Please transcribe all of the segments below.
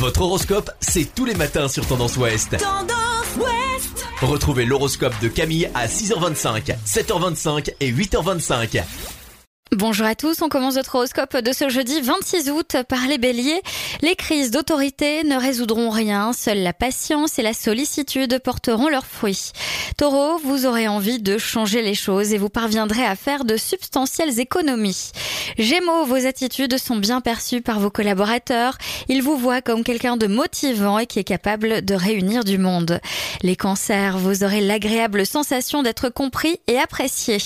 Votre horoscope, c'est tous les matins sur Tendance Ouest. Tendance Ouest Retrouvez l'horoscope de Camille à 6h25, 7h25 et 8h25. Bonjour à tous, on commence notre horoscope de ce jeudi 26 août par les béliers. Les crises d'autorité ne résoudront rien, seule la patience et la sollicitude porteront leurs fruits. Taureau, vous aurez envie de changer les choses et vous parviendrez à faire de substantielles économies. Gémeaux, vos attitudes sont bien perçues par vos collaborateurs. Ils vous voient comme quelqu'un de motivant et qui est capable de réunir du monde. Les cancers, vous aurez l'agréable sensation d'être compris et apprécié.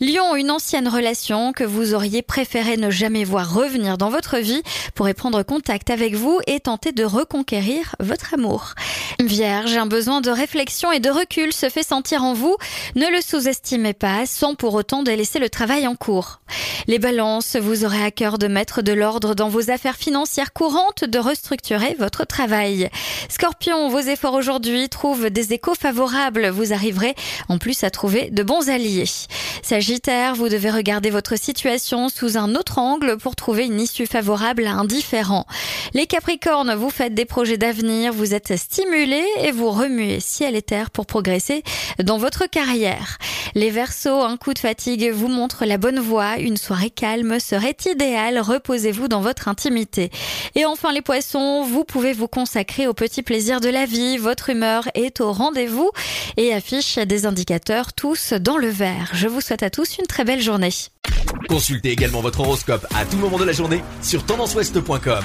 Lion, une ancienne relation que vous auriez préféré ne jamais voir revenir dans votre vie pourrait prendre contact avec vous et tenter de reconquérir votre amour. Vierge, un besoin de réflexion et de recul se fait sentir en vous. Ne le sous-estimez pas sans pour autant délaisser le travail en cours. Les balances, vous aurez à cœur de mettre de l'ordre dans vos affaires financières courantes, de restructurer votre travail. Scorpion, vos efforts aujourd'hui trouvent des échos favorables. Vous arriverez en plus à trouver de bons alliés. Sagittaire, vous devez regarder votre situation sous un autre angle pour trouver une issue favorable à un différent. Les Capricornes, vous faites des projets d'avenir, vous êtes stimulés et vous remuez ciel et terre pour progresser dans votre carrière. Les Verseaux, un coup de fatigue vous montre la bonne voie, une soirée calme serait idéale, reposez-vous dans votre intimité. Et enfin les Poissons, vous pouvez vous consacrer aux petits plaisirs de la vie, votre humeur est au rendez-vous et affiche des indicateurs tous dans le vert. Je vous souhaite à tous une très belle journée. Consultez également votre horoscope à tout moment de la journée sur tendanceouest.com.